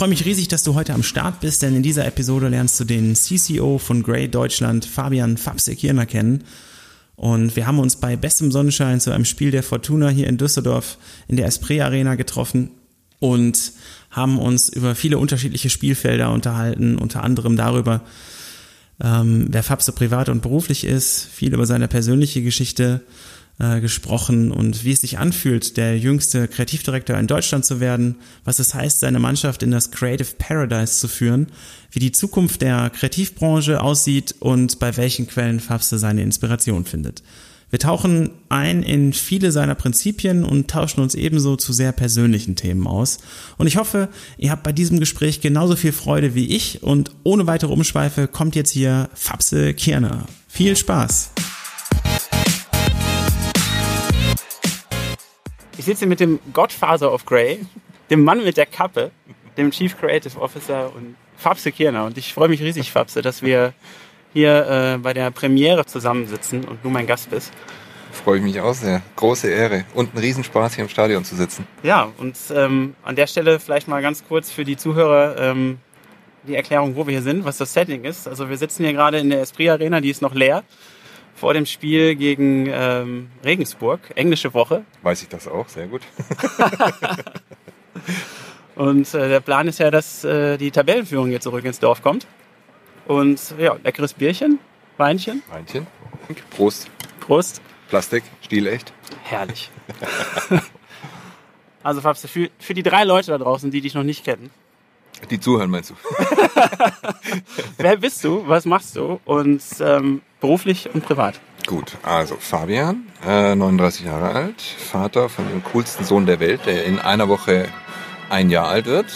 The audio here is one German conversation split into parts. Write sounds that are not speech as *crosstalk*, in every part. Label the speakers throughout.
Speaker 1: Freue mich riesig, dass du heute am Start bist, denn in dieser Episode lernst du den CCO von Grey Deutschland, Fabian Fabsekirner, kennen. Und wir haben uns bei bestem Sonnenschein zu einem Spiel der Fortuna hier in Düsseldorf in der Esprit Arena getroffen und haben uns über viele unterschiedliche Spielfelder unterhalten, unter anderem darüber, ähm, wer Fabse privat und beruflich ist, viel über seine persönliche Geschichte, äh, gesprochen und wie es sich anfühlt, der jüngste Kreativdirektor in Deutschland zu werden, was es heißt, seine Mannschaft in das Creative Paradise zu führen, wie die Zukunft der Kreativbranche aussieht und bei welchen Quellen Fabse seine Inspiration findet. Wir tauchen ein in viele seiner Prinzipien und tauschen uns ebenso zu sehr persönlichen Themen aus. Und ich hoffe, ihr habt bei diesem Gespräch genauso viel Freude wie ich und ohne weitere Umschweife kommt jetzt hier Fabse Kirner. Viel Spaß! Sitze mit dem Godfather of Grey, dem Mann mit der Kappe, dem Chief Creative Officer und Fabse Kirner. Und ich freue mich riesig, Fabse, dass wir hier äh, bei der Premiere zusammensitzen und du mein Gast bist.
Speaker 2: Freue ich mich auch sehr. Große Ehre und ein Riesenspaß hier im Stadion zu sitzen.
Speaker 1: Ja, und ähm, an der Stelle vielleicht mal ganz kurz für die Zuhörer ähm, die Erklärung, wo wir hier sind, was das Setting ist. Also wir sitzen hier gerade in der Esprit Arena, die ist noch leer vor dem Spiel gegen ähm, Regensburg, englische Woche.
Speaker 2: Weiß ich das auch, sehr gut. *laughs*
Speaker 1: und äh, der Plan ist ja, dass äh, die Tabellenführung hier zurück ins Dorf kommt. Und ja, leckeres Bierchen, Weinchen.
Speaker 2: Weinchen. Prost.
Speaker 1: Prost.
Speaker 2: Plastik, stilecht.
Speaker 1: Herrlich. *laughs* also Fabs, für, für die drei Leute da draußen, die dich noch nicht kennen.
Speaker 2: Die zuhören, meinst du? *laughs*
Speaker 1: Wer bist du? Was machst du? Und ähm, beruflich und privat?
Speaker 2: Gut, also Fabian, äh, 39 Jahre alt, Vater von dem coolsten Sohn der Welt, der in einer Woche ein Jahr alt wird.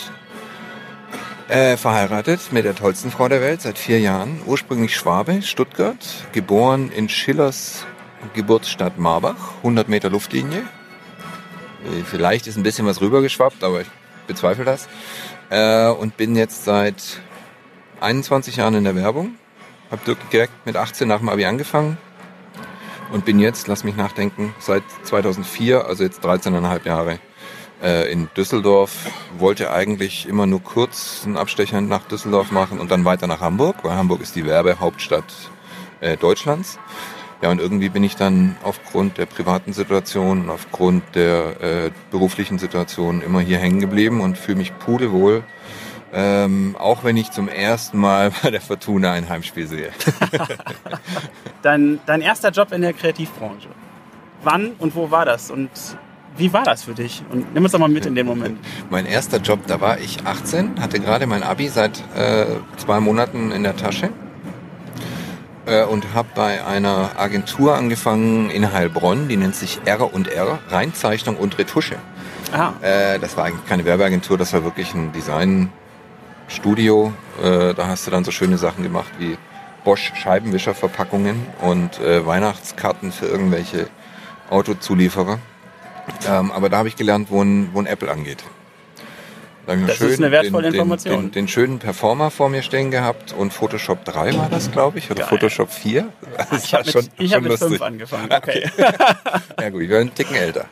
Speaker 2: Äh, verheiratet mit der tollsten Frau der Welt seit vier Jahren. Ursprünglich Schwabe, Stuttgart, geboren in Schillers Geburtsstadt Marbach, 100 Meter Luftlinie. Äh, vielleicht ist ein bisschen was rübergeschwappt, aber ich bezweifle das. Äh, und bin jetzt seit 21 Jahren in der Werbung. Habe direkt mit 18 nach dem Abi angefangen und bin jetzt, lass mich nachdenken, seit 2004, also jetzt 13,5 Jahre äh, in Düsseldorf. Wollte eigentlich immer nur kurz einen Abstecher nach Düsseldorf machen und dann weiter nach Hamburg, weil Hamburg ist die Werbehauptstadt äh, Deutschlands. Ja, und irgendwie bin ich dann aufgrund der privaten Situation, aufgrund der äh, beruflichen Situation immer hier hängen geblieben und fühle mich pudelwohl. Ähm, auch wenn ich zum ersten Mal bei der Fortuna ein Heimspiel sehe. *laughs*
Speaker 1: dein, dein erster Job in der Kreativbranche. Wann und wo war das? Und wie war das für dich? Und nimm uns doch mal mit in dem Moment. *laughs*
Speaker 2: Mein erster Job, da war ich 18, hatte gerade mein Abi seit äh, zwei Monaten in der Tasche äh, und habe bei einer Agentur angefangen in Heilbronn, die nennt sich R&R, Reinzeichnung und Retusche. Aha. Äh, das war eigentlich keine Werbeagentur, das war wirklich ein Designstudio. Äh, da hast du dann so schöne Sachen gemacht wie Bosch Scheibenwischerverpackungen und äh, Weihnachtskarten für irgendwelche Autozulieferer. Ähm, aber da habe ich gelernt, wo ein, wo ein Apple angeht.
Speaker 1: Das schön, ist eine wertvolle
Speaker 2: den,
Speaker 1: Information.
Speaker 2: Den, den, den, schönen Performer vor mir stehen gehabt und Photoshop 3 war das, glaube ich, oder Geil. Photoshop 4. *laughs*
Speaker 1: Das ich habe mit, ich hab mit 5 angefangen. Okay. *laughs*
Speaker 2: ja gut, ich war einen Ticken älter.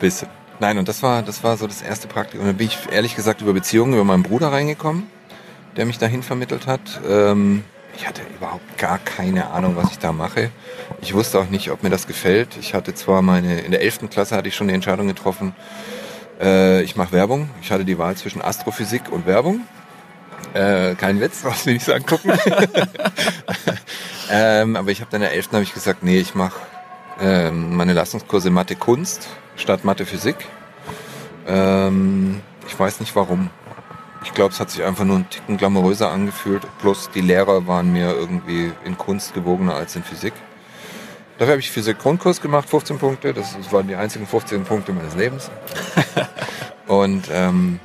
Speaker 2: Bisschen. Nein, und das war, das war so das erste Praktikum. Und dann bin ich ehrlich gesagt über Beziehungen, über meinen Bruder reingekommen, der mich dahin vermittelt hat. Ähm, ich hatte überhaupt gar keine Ahnung, was ich da mache. Ich wusste auch nicht, ob mir das gefällt. Ich hatte zwar meine, in der 11. Klasse hatte ich schon die Entscheidung getroffen, äh, ich mache Werbung. Ich hatte die Wahl zwischen Astrophysik und Werbung. Äh, kein Witz, *laughs* brauchst du nicht so angucken. *laughs* ähm, aber ich habe dann in der 11. habe ich gesagt, nee, ich mache ähm, meine Leistungskurse Mathe Kunst statt Mathe Physik. Ähm, ich weiß nicht warum. Ich glaube, es hat sich einfach nur ein Ticken glamouröser angefühlt. Plus die Lehrer waren mir irgendwie in Kunst gewogener als in Physik. Dafür habe ich Physik-Grundkurs gemacht, 15 Punkte. Das waren die einzigen 15 Punkte meines Lebens. *laughs* und ähm,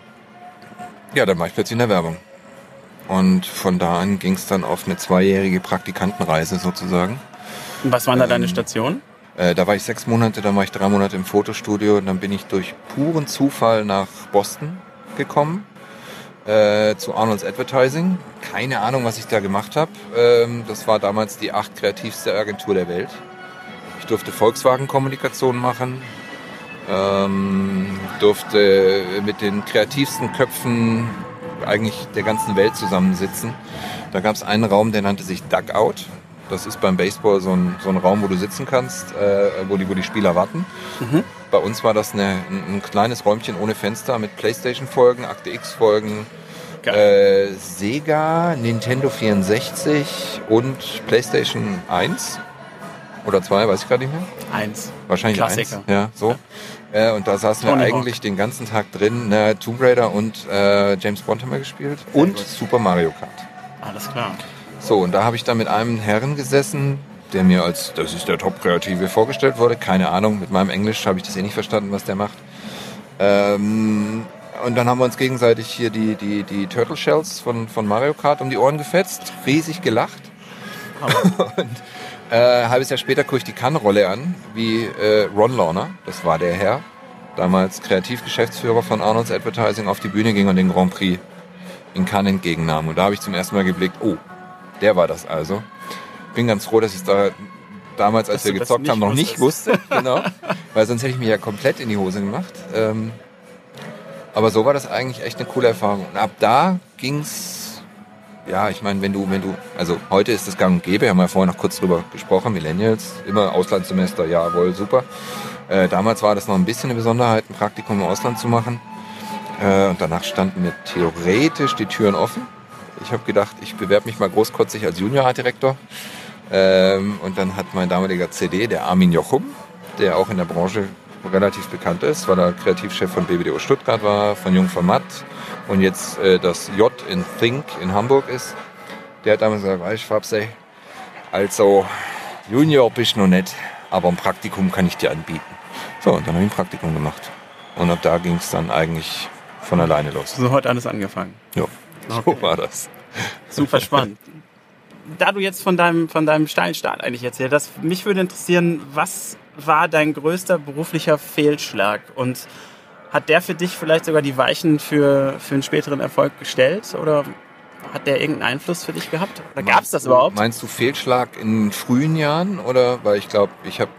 Speaker 2: Ja, dann war ich plötzlich in der Werbung. Und von da an ging es dann auf eine zweijährige Praktikantenreise sozusagen.
Speaker 1: Und was waren da deine Stationen?
Speaker 2: Äh, da war ich sechs Monate, dann war ich drei Monate im Fotostudio und dann bin ich durch puren Zufall nach Boston gekommen äh, zu Arnold's Advertising. Keine Ahnung, was ich da gemacht habe. Ähm, das war damals die acht kreativste Agentur der Welt. Ich durfte Volkswagen-Kommunikation machen, ähm, durfte mit den kreativsten Köpfen eigentlich der ganzen Welt zusammensitzen. Da gab es einen Raum, der nannte sich Dugout. Das ist beim Baseball so ein, so ein Raum, wo du sitzen kannst, äh, wo, die, wo die Spieler warten. Mhm. Bei uns war das eine, ein, ein, kleines Räumchen ohne Fenster mit Playstation-Folgen, Akte X-Folgen, äh, Sega, Nintendo 64 und Playstation 1 oder 2, weiß ich gerade nicht mehr.
Speaker 1: Eins.
Speaker 2: Wahrscheinlich Klassiker. eins. Ja, so. Ja. Äh, und da saßen Tony wir eigentlich Hawk. den ganzen Tag drin. Na, Tomb Raider und äh, James Bond haben wir gespielt. Und. Super Mario Kart.
Speaker 1: Alles klar.
Speaker 2: So, und da habe ich dann mit einem Herren gesessen, der mir als, das ist der Top-Kreative, vorgestellt wurde. Keine Ahnung, mit meinem Englisch habe ich das eh nicht verstanden, was der macht. Ähm, und dann haben wir uns gegenseitig hier die, die, die Turtle Shells von, von Mario Kart um die Ohren gefetzt, riesig gelacht. *laughs* Und äh, halbes Jahr später gucke ich die Kannrolle an, wie äh, Ron Lorner, das war der Herr, damals Kreativgeschäftsführer von Arnold's Advertising, auf die Bühne ging und den Grand Prix in Cannes entgegennahm. Und da habe ich zum ersten Mal geblickt, oh, der war das also. Bin ganz froh, dass ich da damals, als dass wir gezockt haben, noch nicht wusste. genau. *laughs* Weil sonst hätte ich mich ja komplett in die Hose gemacht. Ähm, aber so war das eigentlich echt eine coole Erfahrung. Und ab da ging's, ja, ich meine, wenn du, wenn du, also heute ist das gang und gäbe, haben wir ja vorher noch kurz drüber gesprochen, Millennials, immer Auslandssemester, jawohl, super. Äh, damals war das noch ein bisschen eine Besonderheit, ein Praktikum im Ausland zu machen. Äh, und danach standen mir theoretisch die Türen offen. Ich habe gedacht, ich bewerbe mich mal großkotzig als Junior-Art-Direktor. Ähm, und dann hat mein damaliger CD, der Armin Jochum, der auch in der Branche relativ bekannt ist, weil er Kreativchef von BBDO Stuttgart war, von Jung von Matt und jetzt äh, das J in Think in Hamburg ist, der hat damals gesagt, weißt du, Fabsey, also Junior bist du noch nicht, aber ein Praktikum kann ich dir anbieten. So, und dann habe ich ein Praktikum gemacht. Und ab da ging es dann eigentlich von alleine los.
Speaker 1: So hat alles angefangen.
Speaker 2: Ja, okay. so war das.
Speaker 1: Super spannend. Da du jetzt von deinem, von deinem steilen Start eigentlich erzählt hast, mich würde interessieren, was war dein größter beruflicher Fehlschlag? Und hat der für dich vielleicht sogar die Weichen für, für einen späteren Erfolg gestellt? Oder hat der irgendeinen Einfluss für dich gehabt? Oder gab es das überhaupt?
Speaker 2: Meinst du Fehlschlag in frühen Jahren? Oder weil ich glaube, ich habe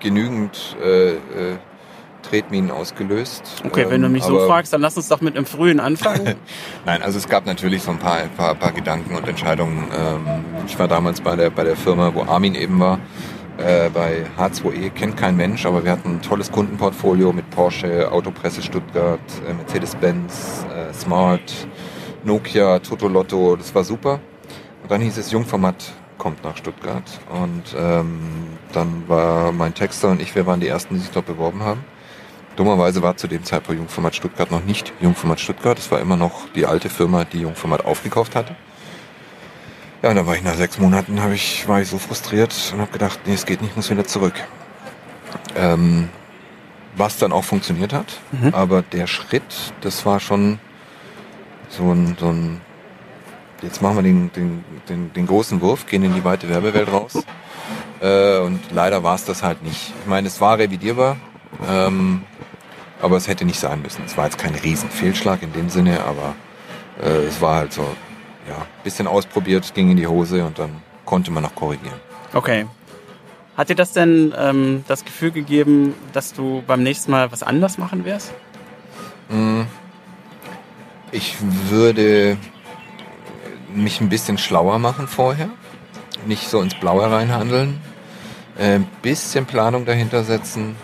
Speaker 2: genügend äh, äh, Tretminen ausgelöst.
Speaker 1: Okay, wenn du mich ähm, so fragst, dann lass uns doch mit einem frühen anfangen. *laughs*
Speaker 2: Nein, also es gab natürlich so ein paar, paar, paar Gedanken und Entscheidungen. Ähm, ich war damals bei der, bei der Firma, wo Armin eben war, äh, bei H2E, kennt kein Mensch, aber wir hatten ein tolles Kundenportfolio mit Porsche, Autopresse Stuttgart, äh, Mercedes-Benz, äh, Smart, Nokia, Totolotto, das war super. Und dann hieß es, Jungformat kommt nach Stuttgart. Und ähm, dann war mein Texter und ich, wir waren die Ersten, die sich dort beworben haben. Dummerweise war zu dem Zeitpunkt Jungformat Stuttgart noch nicht Jungformat Stuttgart. Es war immer noch die alte Firma, die Jungformat aufgekauft hatte. Ja, und dann war ich nach sechs Monaten, hab ich, war ich so frustriert und habe gedacht, nee, es geht nicht, ich muss wieder zurück. Ähm, was dann auch funktioniert hat, mhm. aber der Schritt, das war schon so ein, so ein jetzt machen wir den, den, den, den großen Wurf, gehen in die weite Werbewelt raus. *laughs* Äh, und leider war es das halt nicht. Ich meine, es war revidierbar. Ähm, aber es hätte nicht sein müssen. Es war jetzt kein Riesenfehlschlag in dem Sinne, aber äh, es war halt so, ja, bisschen ausprobiert, ging in die Hose und dann konnte man noch korrigieren.
Speaker 1: Okay. Hat dir das denn ähm, das Gefühl gegeben, dass du beim nächsten Mal was anders machen wirst?
Speaker 2: Mm. Ich würde mich ein bisschen schlauer machen vorher. Nicht so ins Blaue reinhandeln. Ein bisschen Planung dahinter setzen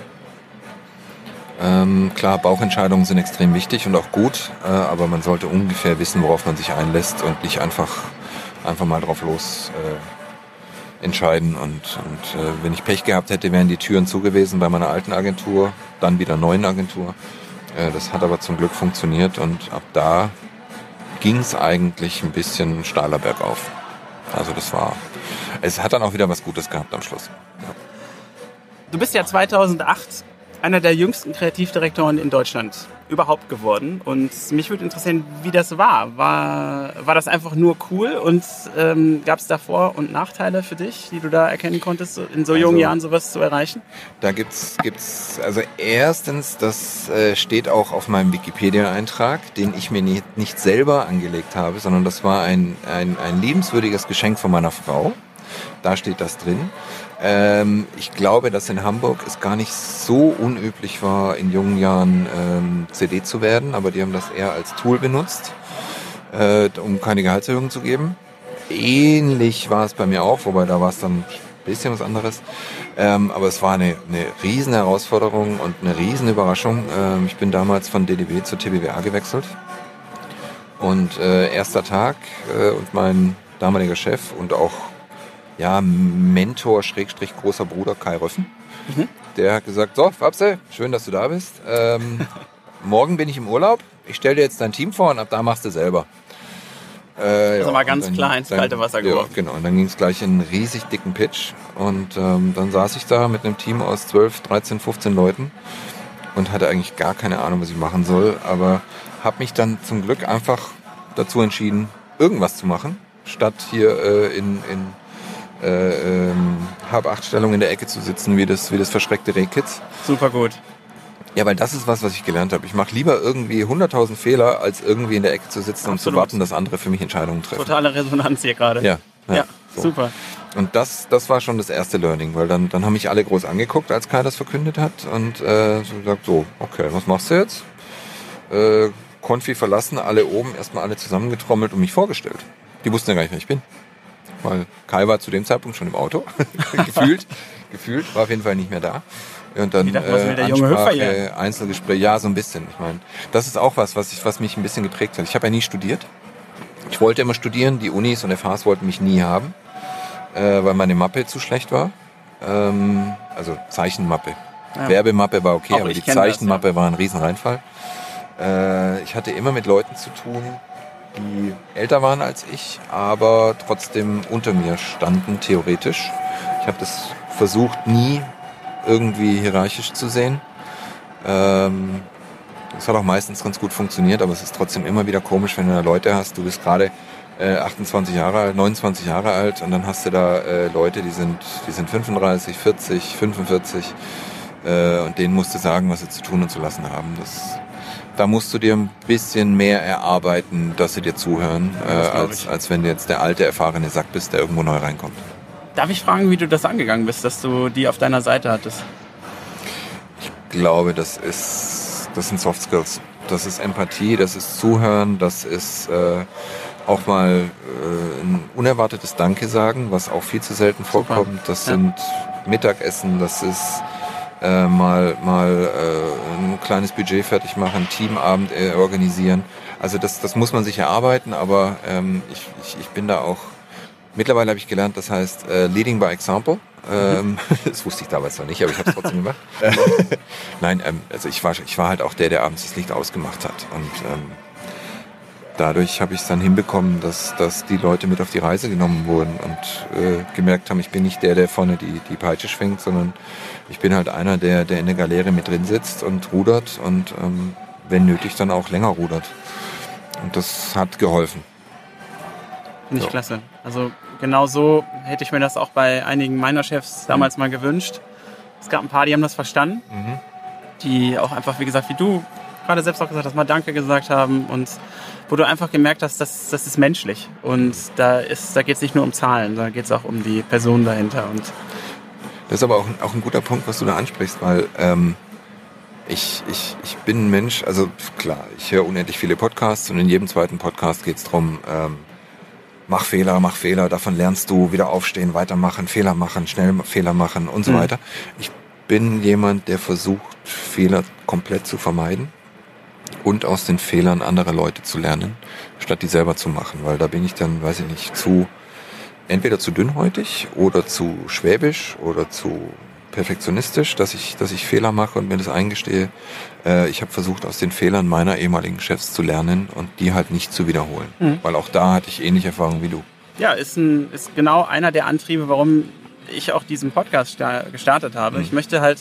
Speaker 2: ähm, klar, Bauchentscheidungen sind extrem wichtig und auch gut, äh, aber man sollte ungefähr wissen, worauf man sich einlässt und nicht einfach, einfach mal drauf los äh, entscheiden. Und, und äh, wenn ich Pech gehabt hätte, wären die Türen zu gewesen bei meiner alten Agentur, dann wieder neuen Agentur. Äh, das hat aber zum Glück funktioniert und ab da ging es eigentlich ein bisschen steiler bergauf. Also das war, es hat dann auch wieder was Gutes gehabt am Schluss. Ja.
Speaker 1: Du bist ja 2008 einer der jüngsten Kreativdirektoren in Deutschland überhaupt geworden. Und mich würde interessieren, wie das war. War, war das einfach nur cool und ähm, gab es da Vor- und Nachteile für dich, die du da erkennen konntest, in so jungen also, Jahren sowas zu erreichen?
Speaker 2: Da gibt's gibt's also erstens, das äh, steht auch auf meinem Wikipedia-Eintrag, den ich mir nicht, nicht selber angelegt habe, sondern das war ein, ein, ein liebenswürdiges Geschenk von meiner Frau. Da steht das drin. Ähm, ich glaube, dass in Hamburg es gar nicht so unüblich war, in jungen Jahren ähm, CD zu werden, aber die haben das eher als Tool benutzt, äh, um keine Gehaltserhöhung zu geben. Ähnlich war es bei mir auch, wobei da war es dann ein bisschen was anderes. Ähm, aber es war eine, eine riesen Herausforderung und eine riesen Überraschung. Ähm, ich bin damals von DDB zur TBWA gewechselt. Und äh, erster Tag äh, und mein damaliger Chef und auch ja, Mentor, Schrägstrich, großer Bruder Kai Röffen. Mhm. Der hat gesagt, so, Fabse, schön, dass du da bist. Ähm, *laughs* morgen bin ich im Urlaub. Ich stelle dir jetzt dein Team vor und ab da machst du selber.
Speaker 1: Äh, also ja, mal ganz dann, klar ins kalte Wasser geworfen.
Speaker 2: Ja, genau. Und dann ging es gleich in einen riesig dicken Pitch. Und ähm, dann saß ich da mit einem Team aus 12, 13, 15 Leuten und hatte eigentlich gar keine Ahnung, was ich machen soll. Aber habe mich dann zum Glück einfach dazu entschieden, irgendwas zu machen, statt hier äh, in, in äh, ähm, halb acht Stellung in der Ecke zu sitzen, wie das, wie das verschreckte Rehkitz.
Speaker 1: Super gut.
Speaker 2: Ja, weil das ist was, was ich gelernt habe. Ich mache lieber irgendwie 100.000 Fehler, als irgendwie in der Ecke zu sitzen Absolut. und zu warten, dass andere für mich Entscheidungen treffen.
Speaker 1: Totale Resonanz hier gerade.
Speaker 2: Ja,
Speaker 1: ja, ja so. super.
Speaker 2: Und das, das war schon das erste Learning, weil dann, dann haben mich alle groß angeguckt, als Kai das verkündet hat und äh, so gesagt, so, okay, was machst du jetzt? Äh, Konfi verlassen, alle oben, erstmal alle zusammengetrommelt und mich vorgestellt. Die wussten ja gar nicht, wer ich bin weil Kai war zu dem Zeitpunkt schon im Auto, *laughs* gefühlt, gefühlt, war auf jeden Fall nicht mehr da. Und dann
Speaker 1: dachte, was will der junge Ansprache,
Speaker 2: Einzelgespräch, ja, so ein bisschen. Ich meine, das ist auch was, was, ich, was mich ein bisschen geprägt hat. Ich habe ja nie studiert. Ich wollte immer studieren, die Unis und FHs wollten mich nie haben, äh, weil meine Mappe zu schlecht war. Ähm, also Zeichenmappe. Ja. Werbemappe war okay, auch aber die Zeichenmappe das, ja. war ein Riesenreinfall. Äh, ich hatte immer mit Leuten zu tun, die älter waren als ich, aber trotzdem unter mir standen, theoretisch. Ich habe das versucht, nie irgendwie hierarchisch zu sehen. Ähm, das hat auch meistens ganz gut funktioniert, aber es ist trotzdem immer wieder komisch, wenn du da Leute hast. Du bist gerade äh, 28 Jahre alt, 29 Jahre alt und dann hast du da äh, Leute, die sind, die sind 35, 40, 45 äh, und denen musst du sagen, was sie zu tun und zu lassen haben. Das da musst du dir ein bisschen mehr erarbeiten, dass sie dir zuhören, äh, als, als wenn du jetzt der alte, erfahrene Sack bist, der irgendwo neu reinkommt.
Speaker 1: Darf ich fragen, wie du das angegangen bist, dass du die auf deiner Seite hattest?
Speaker 2: Ich glaube, das ist, das sind Soft Skills. Das ist Empathie, das ist Zuhören, das ist äh, auch mal äh, ein unerwartetes Danke sagen, was auch viel zu selten vorkommt. Super. Das ja. sind Mittagessen, das ist äh, mal, mal äh, ein kleines Budget fertig machen, Teamabend äh, organisieren. Also das, das muss man sich erarbeiten, aber ähm, ich, ich, ich bin da auch, mittlerweile habe ich gelernt, das heißt äh, Leading by Example. Ähm, *laughs* das wusste ich damals noch nicht, aber ich habe es trotzdem gemacht. *laughs* Nein, ähm, also ich war, ich war halt auch der, der abends das Licht ausgemacht hat. Und ähm, dadurch habe ich es dann hinbekommen, dass, dass die Leute mit auf die Reise genommen wurden und äh, gemerkt haben, ich bin nicht der, der vorne die, die Peitsche schwingt, sondern ich bin halt einer, der, der in der Galerie mit drin sitzt und rudert und ähm, wenn nötig dann auch länger rudert. Und das hat geholfen.
Speaker 1: Nicht so. klasse. Also genau so hätte ich mir das auch bei einigen meiner Chefs damals mhm. mal gewünscht. Es gab ein paar, die haben das verstanden, mhm. die auch einfach, wie gesagt, wie du gerade selbst auch gesagt hast, mal Danke gesagt haben und wo du einfach gemerkt hast, das, das ist menschlich. Und da, da geht es nicht nur um Zahlen, da geht es auch um die Person dahinter. Und
Speaker 2: das ist aber auch, auch ein guter Punkt, was du da ansprichst, weil ähm, ich, ich, ich bin ein Mensch, also klar, ich höre unendlich viele Podcasts und in jedem zweiten Podcast geht es darum, ähm, mach Fehler, mach Fehler, davon lernst du, wieder aufstehen, weitermachen, Fehler machen, schnell Fehler machen und so mhm. weiter. Ich bin jemand, der versucht, Fehler komplett zu vermeiden und aus den Fehlern anderer Leute zu lernen, statt die selber zu machen, weil da bin ich dann, weiß ich nicht, zu entweder zu dünnhäutig oder zu schwäbisch oder zu perfektionistisch, dass ich, dass ich Fehler mache und mir das eingestehe. Äh, ich habe versucht, aus den Fehlern meiner ehemaligen Chefs zu lernen und die halt nicht zu wiederholen. Mhm. Weil auch da hatte ich ähnliche Erfahrungen wie du.
Speaker 1: Ja, ist, ein, ist genau einer der Antriebe, warum ich auch diesen Podcast gestartet habe. Mhm. Ich möchte halt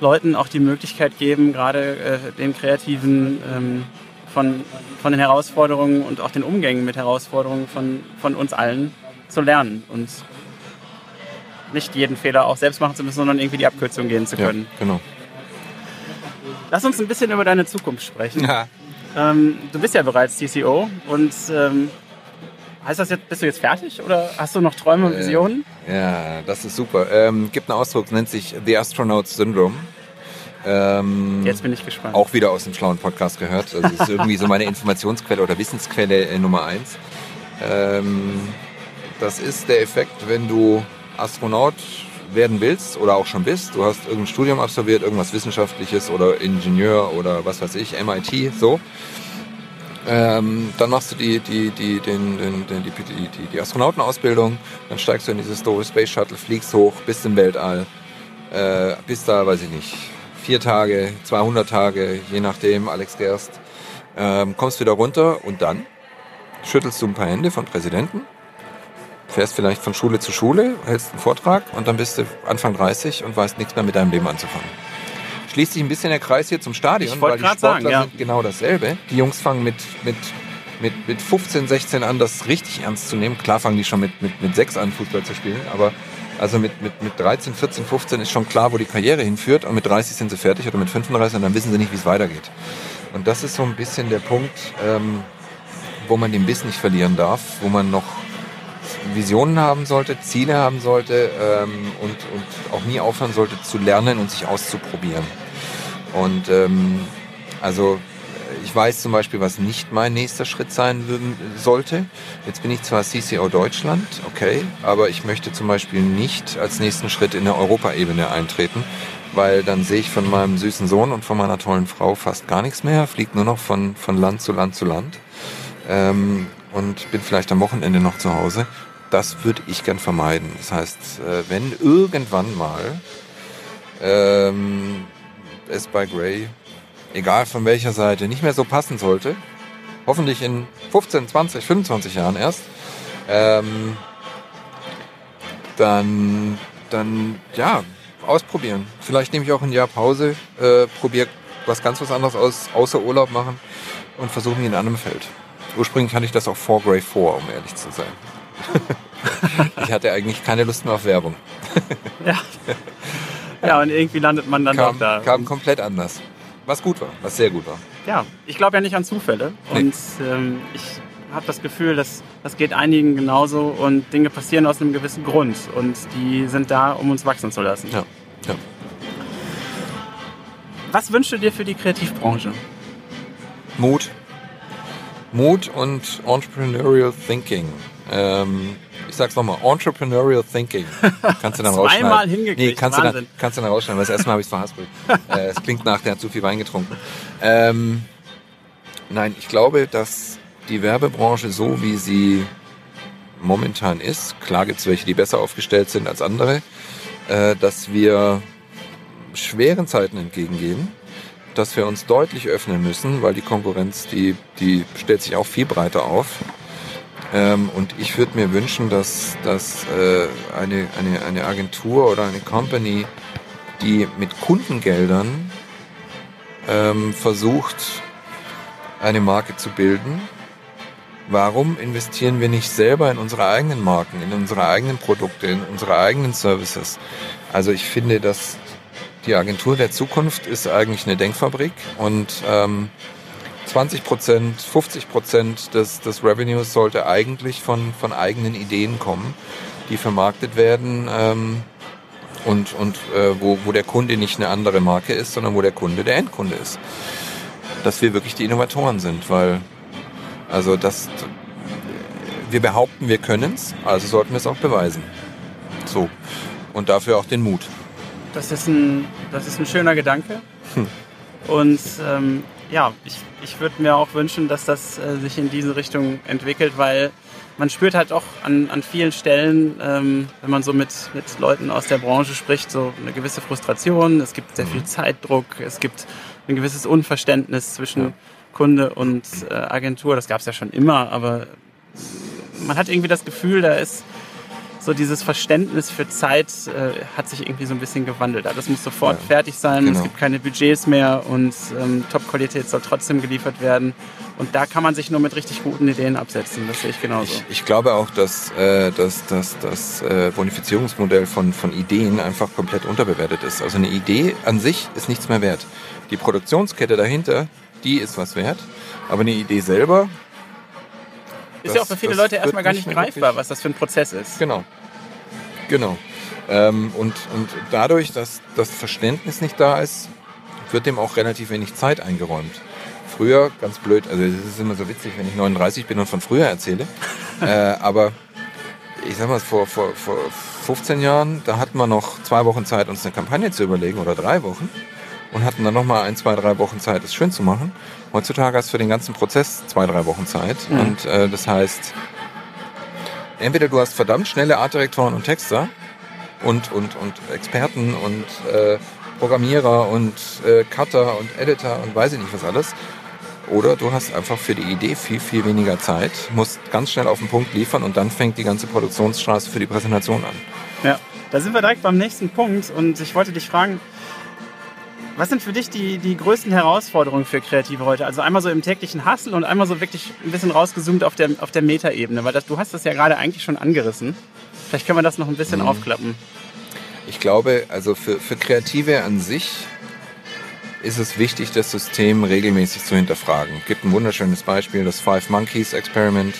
Speaker 1: Leuten auch die Möglichkeit geben, gerade äh, den Kreativen ähm, von, von den Herausforderungen und auch den Umgängen mit Herausforderungen von, von uns allen zu lernen und nicht jeden Fehler auch selbst machen zu müssen, sondern irgendwie die Abkürzung gehen zu können.
Speaker 2: Ja, genau.
Speaker 1: Lass uns ein bisschen über deine Zukunft sprechen.
Speaker 2: Ja.
Speaker 1: Ähm, du bist ja bereits CCO und ähm, heißt das jetzt, bist du jetzt fertig oder hast du noch Träume und Visionen?
Speaker 2: Äh, ja, das ist super. Ähm, gibt einen Ausdruck, nennt sich The Astronaut Syndrome.
Speaker 1: Ähm, Jetzt bin ich gespannt.
Speaker 2: Auch wieder aus dem schlauen Podcast gehört. Also das ist irgendwie so meine Informationsquelle oder Wissensquelle äh, Nummer eins. Ähm, das ist der Effekt, wenn du Astronaut werden willst oder auch schon bist. Du hast irgendein Studium absolviert, irgendwas Wissenschaftliches oder Ingenieur oder was weiß ich, MIT, so. Ähm, dann machst du die, die, die, den, den, den, die, die, die Astronautenausbildung, dann steigst du in dieses doofe Space Shuttle, fliegst hoch, bist im Weltall, äh, bist da, weiß ich nicht, vier Tage, 200 Tage, je nachdem, Alex Gerst, ähm, kommst wieder runter und dann schüttelst du ein paar Hände von Präsidenten, fährst vielleicht von Schule zu Schule, hältst einen Vortrag und dann bist du Anfang 30 und weißt nichts mehr mit deinem Leben anzufangen. Schließt sich ein bisschen der Kreis hier zum Stadion, weil die Sportler sagen, ja. sind genau dasselbe. Die Jungs fangen mit, mit, mit, mit 15, 16 an, das richtig ernst zu nehmen. Klar fangen die schon mit, mit, mit 6 an, Fußball zu spielen, aber also mit, mit, mit 13, 14, 15 ist schon klar, wo die Karriere hinführt und mit 30 sind sie fertig oder mit 35 und dann wissen sie nicht, wie es weitergeht. Und das ist so ein bisschen der Punkt, ähm, wo man den Biss nicht verlieren darf, wo man noch Visionen haben sollte, Ziele haben sollte ähm, und, und auch nie aufhören sollte zu lernen und sich auszuprobieren. Und ähm, also ich weiß zum Beispiel, was nicht mein nächster Schritt sein sollte. Jetzt bin ich zwar CCO Deutschland, okay, aber ich möchte zum Beispiel nicht als nächsten Schritt in der Europaebene eintreten, weil dann sehe ich von meinem süßen Sohn und von meiner tollen Frau fast gar nichts mehr, fliegt nur noch von, von Land zu Land zu Land ähm, und bin vielleicht am Wochenende noch zu Hause. Das würde ich gern vermeiden. Das heißt, äh, wenn irgendwann mal ähm, es bei Gray egal von welcher Seite, nicht mehr so passen sollte, hoffentlich in 15, 20, 25 Jahren erst, ähm, dann, dann, ja, ausprobieren. Vielleicht nehme ich auch ein Jahr Pause, äh, probiere was ganz was anderes aus, außer Urlaub machen und versuche mich in einem Feld. Ursprünglich hatte ich das auch vor Grey 4, um ehrlich zu sein. *laughs* ich hatte eigentlich keine Lust mehr auf Werbung.
Speaker 1: ja. *laughs* ja, und irgendwie landet man dann
Speaker 2: kam,
Speaker 1: doch da.
Speaker 2: Kam komplett anders. Was gut war, was sehr gut war.
Speaker 1: Ja, ich glaube ja nicht an Zufälle. Nee. Und ähm, ich habe das Gefühl, dass das geht einigen genauso und Dinge passieren aus einem gewissen Grund und die sind da, um uns wachsen zu lassen.
Speaker 2: Ja. ja.
Speaker 1: Was wünschst du dir für die Kreativbranche?
Speaker 2: Mut. Mut und Entrepreneurial Thinking. Ähm, ich sag's nochmal, Entrepreneurial Thinking. *laughs*
Speaker 1: Kannst du dann rausschneiden. Zweimal hingekriegt,
Speaker 2: nee, kannst Wahnsinn. Du dann, kannst du dann rausschneiden, weil das erste Mal habe ich es verhaspelt. *laughs* äh, es klingt nach, der hat zu viel Wein getrunken. Ähm, nein, ich glaube, dass die Werbebranche so, wie sie momentan ist, klar gibt's welche, die besser aufgestellt sind als andere, äh, dass wir schweren Zeiten entgegengehen, dass wir uns deutlich öffnen müssen, weil die Konkurrenz, die, die stellt sich auch viel breiter auf ähm, und ich würde mir wünschen, dass, dass äh, eine, eine, eine Agentur oder eine Company, die mit Kundengeldern ähm, versucht, eine Marke zu bilden, warum investieren wir nicht selber in unsere eigenen Marken, in unsere eigenen Produkte, in unsere eigenen Services? Also ich finde, dass die Agentur der Zukunft ist eigentlich eine Denkfabrik und ähm, 20 Prozent, 50 Prozent des, des Revenues sollte eigentlich von, von eigenen Ideen kommen, die vermarktet werden ähm, und, und äh, wo, wo der Kunde nicht eine andere Marke ist, sondern wo der Kunde der Endkunde ist. Dass wir wirklich die Innovatoren sind, weil also das wir behaupten, wir können es, also sollten wir es auch beweisen. So. Und dafür auch den Mut.
Speaker 1: Das ist ein, das ist ein schöner Gedanke. Hm. Und ähm, ja, ich, ich würde mir auch wünschen, dass das äh, sich in diese Richtung entwickelt, weil man spürt halt auch an, an vielen Stellen, ähm, wenn man so mit, mit Leuten aus der Branche spricht, so eine gewisse Frustration. Es gibt sehr viel mhm. Zeitdruck, es gibt ein gewisses Unverständnis zwischen ja. Kunde und äh, Agentur. Das gab es ja schon immer, aber man hat irgendwie das Gefühl, da ist so dieses Verständnis für Zeit äh, hat sich irgendwie so ein bisschen gewandelt. Das muss sofort ja, fertig sein, genau. es gibt keine Budgets mehr und ähm, Top-Qualität soll trotzdem geliefert werden. Und da kann man sich nur mit richtig guten Ideen absetzen. Das sehe ich genauso.
Speaker 2: Ich, ich glaube auch, dass, äh, dass, dass das äh, Bonifizierungsmodell von, von Ideen einfach komplett unterbewertet ist. Also eine Idee an sich ist nichts mehr wert. Die Produktionskette dahinter, die ist was wert. Aber eine Idee selber.
Speaker 1: Ist das, ja auch für viele Leute erstmal gar nicht greifbar, was das für ein Prozess ist.
Speaker 2: Genau. Genau. Ähm, und, und dadurch, dass das Verständnis nicht da ist, wird dem auch relativ wenig Zeit eingeräumt früher, ganz blöd, also es ist immer so witzig, wenn ich 39 bin und von früher erzähle, *laughs* äh, aber ich sag mal, vor, vor, vor 15 Jahren, da hatten wir noch zwei Wochen Zeit, uns eine Kampagne zu überlegen oder drei Wochen und hatten dann nochmal ein, zwei, drei Wochen Zeit, es schön zu machen. Heutzutage hast du für den ganzen Prozess zwei, drei Wochen Zeit mhm. und äh, das heißt, entweder du hast verdammt schnelle Artdirektoren und Texter und, und, und Experten und äh, Programmierer und äh, Cutter und Editor und weiß ich nicht was alles. Oder du hast einfach für die Idee viel, viel weniger Zeit, musst ganz schnell auf den Punkt liefern und dann fängt die ganze Produktionsstraße für die Präsentation an.
Speaker 1: Ja, da sind wir direkt beim nächsten Punkt und ich wollte dich fragen, was sind für dich die, die größten Herausforderungen für Kreative heute? Also einmal so im täglichen Hustle und einmal so wirklich ein bisschen rausgezoomt auf der, auf der Metaebene, weil das, du hast das ja gerade eigentlich schon angerissen. Vielleicht können wir das noch ein bisschen mhm. aufklappen.
Speaker 2: Ich glaube, also für, für Kreative an sich ist es wichtig, das System regelmäßig zu hinterfragen. Es gibt ein wunderschönes Beispiel, das Five Monkeys Experiment.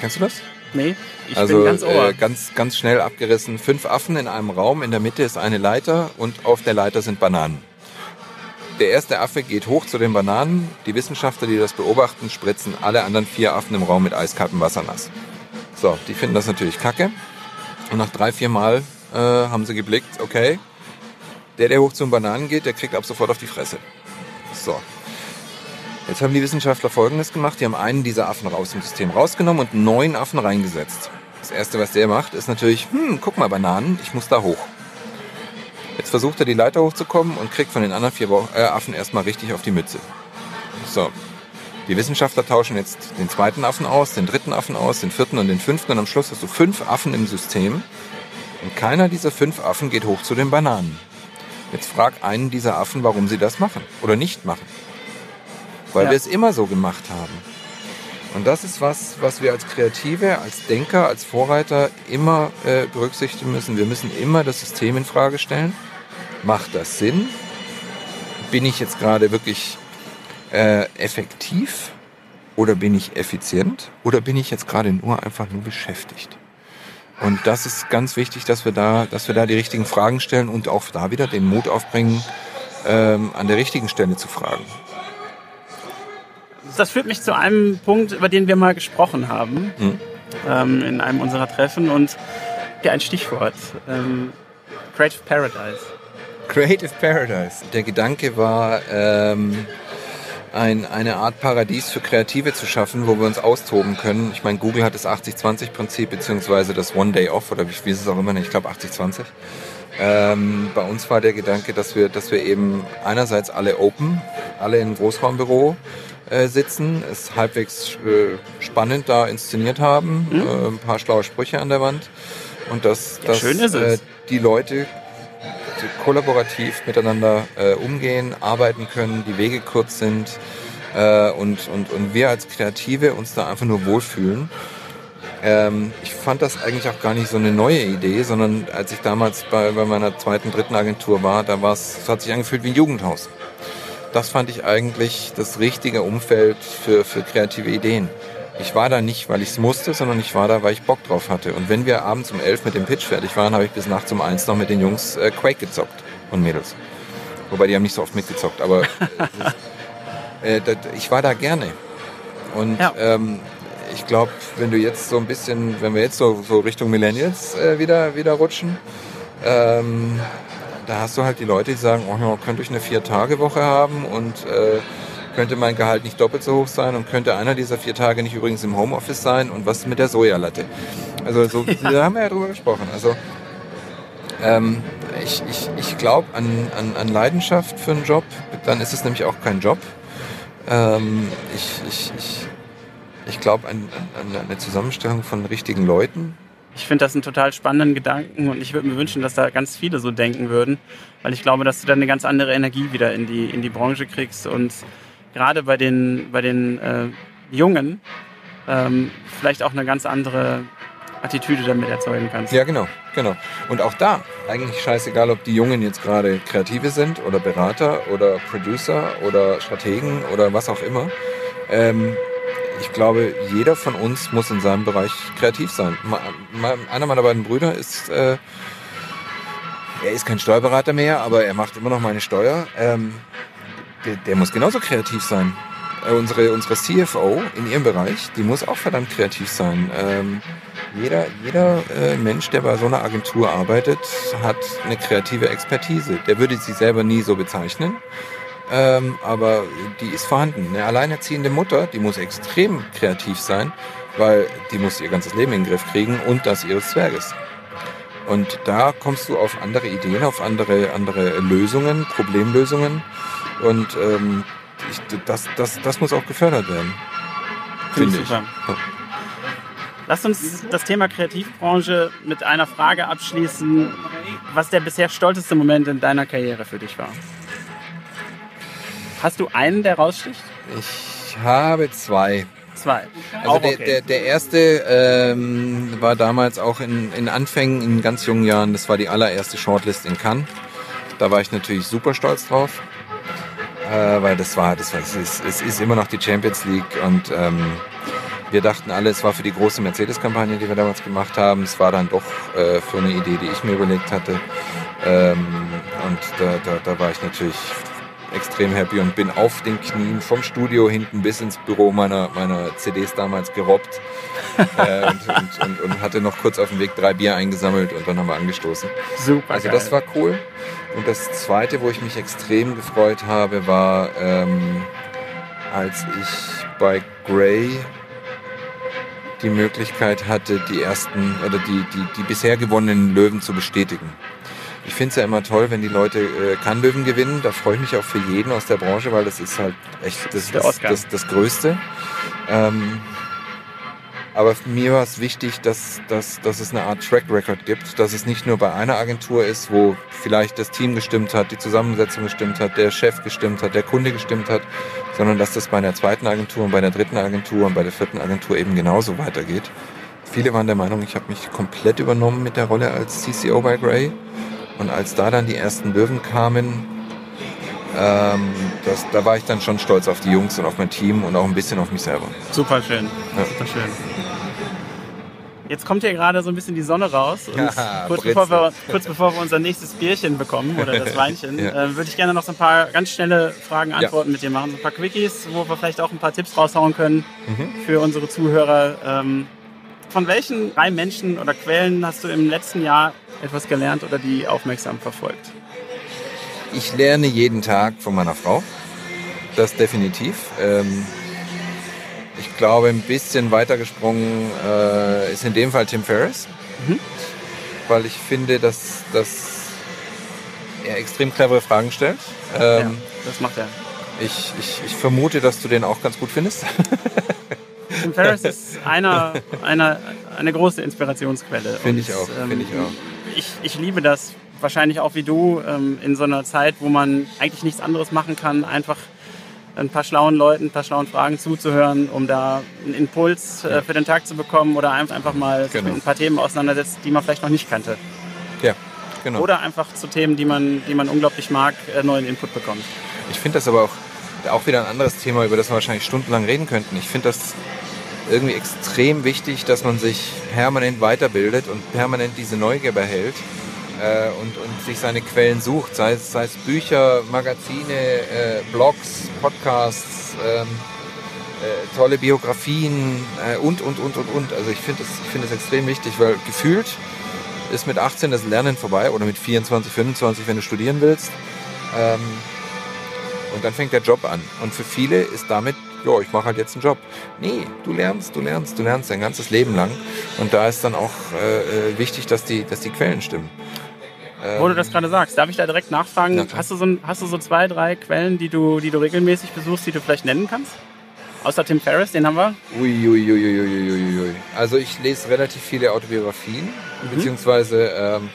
Speaker 2: Kennst du das?
Speaker 1: Nee,
Speaker 2: ich also, bin ganz ohr. Äh, ganz, ganz schnell abgerissen. Fünf Affen in einem Raum, in der Mitte ist eine Leiter und auf der Leiter sind Bananen. Der erste Affe geht hoch zu den Bananen. Die Wissenschaftler, die das beobachten, spritzen alle anderen vier Affen im Raum mit eiskaltem Wasser nass. So, die finden das natürlich kacke. Und nach drei, vier Mal äh, haben sie geblickt, okay, der, der hoch zum Bananen geht, der kriegt ab sofort auf die Fresse. So. Jetzt haben die Wissenschaftler Folgendes gemacht. Die haben einen dieser Affen aus dem System rausgenommen und neun Affen reingesetzt. Das Erste, was der macht, ist natürlich, hm, guck mal, Bananen, ich muss da hoch. Jetzt versucht er, die Leiter hochzukommen und kriegt von den anderen vier äh, Affen erstmal richtig auf die Mütze. So. Die Wissenschaftler tauschen jetzt den zweiten Affen aus, den dritten Affen aus, den vierten und den fünften und am Schluss hast du fünf Affen im System. Und keiner dieser fünf Affen geht hoch zu den Bananen. Jetzt frag einen dieser Affen, warum sie das machen oder nicht machen. Weil ja. wir es immer so gemacht haben. Und das ist was, was wir als Kreative, als Denker, als Vorreiter immer äh, berücksichtigen müssen. Wir müssen immer das System in Frage stellen. Macht das Sinn? Bin ich jetzt gerade wirklich äh, effektiv oder bin ich effizient oder bin ich jetzt gerade nur einfach nur beschäftigt? Und das ist ganz wichtig, dass wir da, dass wir da die richtigen Fragen stellen und auch da wieder den Mut aufbringen, ähm, an der richtigen Stelle zu fragen.
Speaker 1: Das führt mich zu einem Punkt, über den wir mal gesprochen haben hm. ähm, in einem unserer Treffen und ja, ein Stichwort. Ähm, Creative Paradise.
Speaker 2: Creative Paradise. Der Gedanke war, ähm, ein, eine Art Paradies für Kreative zu schaffen, wo wir uns austoben können. Ich meine, Google hat das 80-20-Prinzip, beziehungsweise das One Day Off, oder wie, wie ist es auch immer, ich glaube 80-20. Ähm, bei uns war der Gedanke, dass wir, dass wir eben einerseits alle open, alle in Großraumbüro äh, sitzen, es halbwegs äh, spannend da inszeniert haben, mhm. äh, ein paar schlaue Sprüche an der Wand und dass, ja, dass äh, die Leute kollaborativ miteinander äh, umgehen, arbeiten können, die Wege kurz sind äh, und, und, und wir als Kreative uns da einfach nur wohlfühlen. Ähm, ich fand das eigentlich auch gar nicht so eine neue Idee, sondern als ich damals bei, bei meiner zweiten, dritten Agentur war, da war es, hat sich angefühlt wie ein Jugendhaus. Das fand ich eigentlich das richtige Umfeld für, für kreative Ideen. Ich war da nicht, weil ich es musste, sondern ich war da, weil ich Bock drauf hatte. Und wenn wir abends um elf mit dem Pitch fertig waren, habe ich bis nachts um eins noch mit den Jungs äh, Quake gezockt und Mädels. Wobei die haben nicht so oft mitgezockt, aber *laughs* äh, das, ich war da gerne. Und ja. ähm, ich glaube, wenn du jetzt so ein bisschen, wenn wir jetzt so, so Richtung Millennials äh, wieder, wieder rutschen, ähm, da hast du halt die Leute, die sagen, oh ja, könnte ich eine Vier-Tage-Woche haben und äh, könnte mein Gehalt nicht doppelt so hoch sein und könnte einer dieser vier Tage nicht übrigens im Homeoffice sein und was mit der Sojalatte? Also so, *laughs* ja. da haben wir ja drüber gesprochen. Also ähm, ich, ich, ich glaube an, an, an Leidenschaft für einen Job, dann ist es nämlich auch kein Job. Ähm, ich ich, ich, ich glaube an, an eine Zusammenstellung von richtigen Leuten,
Speaker 1: ich finde das einen total spannenden Gedanken und ich würde mir wünschen, dass da ganz viele so denken würden, weil ich glaube, dass du dann eine ganz andere Energie wieder in die, in die Branche kriegst und gerade bei den, bei den äh, Jungen ähm, vielleicht auch eine ganz andere Attitüde damit erzeugen kannst.
Speaker 2: Ja, genau, genau. Und auch da, eigentlich scheißegal, ob die Jungen jetzt gerade Kreative sind oder Berater oder Producer oder Strategen oder was auch immer. Ähm, ich glaube, jeder von uns muss in seinem Bereich kreativ sein. Einer meiner beiden Brüder ist, äh, er ist kein Steuerberater mehr, aber er macht immer noch meine Steuer. Ähm, der, der muss genauso kreativ sein. Äh, unsere, unsere CFO in ihrem Bereich, die muss auch verdammt kreativ sein. Ähm, jeder jeder äh, Mensch, der bei so einer Agentur arbeitet, hat eine kreative Expertise. Der würde sie selber nie so bezeichnen ähm, aber die ist vorhanden. Eine alleinerziehende Mutter, die muss extrem kreativ sein, weil die muss ihr ganzes Leben in den Griff kriegen und das ihres Zwerges. Und da kommst du auf andere Ideen, auf andere, andere Lösungen, Problemlösungen. Und ähm, ich, das, das, das muss auch gefördert werden. Finde ich. Ja.
Speaker 1: Lass uns das Thema Kreativbranche mit einer Frage abschließen, was der bisher stolzeste Moment in deiner Karriere für dich war. Hast du einen, der raussticht?
Speaker 2: Ich habe zwei.
Speaker 1: Zwei.
Speaker 2: Also der, okay. der, der erste ähm, war damals auch in, in Anfängen, in ganz jungen Jahren, das war die allererste Shortlist in Cannes. Da war ich natürlich super stolz drauf, äh, weil das war, das war, es ist, es ist immer noch die Champions League und ähm, wir dachten alle, es war für die große Mercedes-Kampagne, die wir damals gemacht haben. Es war dann doch äh, für eine Idee, die ich mir überlegt hatte. Ähm, und da, da, da war ich natürlich extrem happy und bin auf den Knien vom Studio hinten bis ins Büro meiner, meiner CDs damals gerobbt *laughs* äh, und, und, und, und, hatte noch kurz auf dem Weg drei Bier eingesammelt und dann haben wir angestoßen.
Speaker 1: Super.
Speaker 2: Also das war cool. Und das zweite, wo ich mich extrem gefreut habe, war, ähm, als ich bei Grey die Möglichkeit hatte, die ersten oder die, die, die bisher gewonnenen Löwen zu bestätigen. Ich finde es ja immer toll, wenn die Leute äh, Kannlöwen gewinnen. Da freue ich mich auch für jeden aus der Branche, weil das ist halt echt das, das, das, das Größte. Ähm, aber mir war es wichtig, dass, dass, dass es eine Art Track Record gibt, dass es nicht nur bei einer Agentur ist, wo vielleicht das Team gestimmt hat, die Zusammensetzung gestimmt hat, der Chef gestimmt hat, der Kunde gestimmt hat, sondern dass das bei der zweiten Agentur und bei der dritten Agentur und bei der vierten Agentur eben genauso weitergeht. Viele waren der Meinung, ich habe mich komplett übernommen mit der Rolle als CCO bei Gray. Und als da dann die ersten Löwen kamen, ähm, das, da war ich dann schon stolz auf die Jungs und auf mein Team und auch ein bisschen auf mich selber.
Speaker 1: Super schön. Ja. Super schön. Jetzt kommt hier gerade so ein bisschen die Sonne raus. Und ja, kurz, bevor wir, kurz bevor wir unser nächstes Bierchen bekommen oder das *laughs* Weinchen, ja. äh, würde ich gerne noch so ein paar ganz schnelle Fragen, Antworten ja. mit dir machen. So ein paar Quickies, wo wir vielleicht auch ein paar Tipps raushauen können mhm. für unsere Zuhörer. Ähm, von welchen drei Menschen oder Quellen hast du im letzten Jahr etwas gelernt oder die aufmerksam verfolgt?
Speaker 2: Ich lerne jeden Tag von meiner Frau. Das definitiv. Ähm, ich glaube, ein bisschen weitergesprungen äh, ist in dem Fall Tim Ferriss. Mhm. Weil ich finde, dass, dass er extrem clevere Fragen stellt.
Speaker 1: Ähm, ja, das macht er.
Speaker 2: Ich, ich, ich vermute, dass du den auch ganz gut findest. *laughs*
Speaker 1: Tim Ferriss ist einer, einer, eine große Inspirationsquelle.
Speaker 2: Finde ich auch. Ähm, Finde ich auch
Speaker 1: ich, ich liebe das wahrscheinlich auch wie du ähm, in so einer Zeit, wo man eigentlich nichts anderes machen kann, einfach ein paar schlauen Leuten, ein paar schlauen Fragen zuzuhören, um da einen Impuls äh, für den Tag zu bekommen oder einfach mal genau. ein paar Themen auseinandersetzt, die man vielleicht noch nicht kannte.
Speaker 2: Ja, genau.
Speaker 1: Oder einfach zu Themen, die man, die man unglaublich mag, äh, neuen Input bekommt.
Speaker 2: Ich finde das aber auch, auch wieder ein anderes Thema, über das wir wahrscheinlich stundenlang reden könnten. Ich finde das irgendwie extrem wichtig, dass man sich permanent weiterbildet und permanent diese Neugier behält äh, und, und sich seine Quellen sucht, sei es, sei es Bücher, Magazine, äh, Blogs, Podcasts, ähm, äh, tolle Biografien äh, und, und, und, und, und. Also ich finde es find extrem wichtig, weil gefühlt ist mit 18 das Lernen vorbei oder mit 24, 25, wenn du studieren willst. Ähm, und dann fängt der Job an. Und für viele ist damit ja, ich mache halt jetzt einen Job. Nee, du lernst, du lernst, du lernst dein ganzes Leben lang. Und da ist dann auch äh, äh wichtig, dass die, dass die Quellen stimmen.
Speaker 1: Wo du das gerade sagst, darf ich da direkt nachfragen? Hast du, so, hast du so zwei, drei Quellen, die du, die du regelmäßig besuchst, die du vielleicht nennen kannst? Außer Tim Ferriss, den haben wir.
Speaker 2: Uiuiuiuiuiui. Also ich lese relativ viele Autobiografien, mhm. beziehungsweise ähm,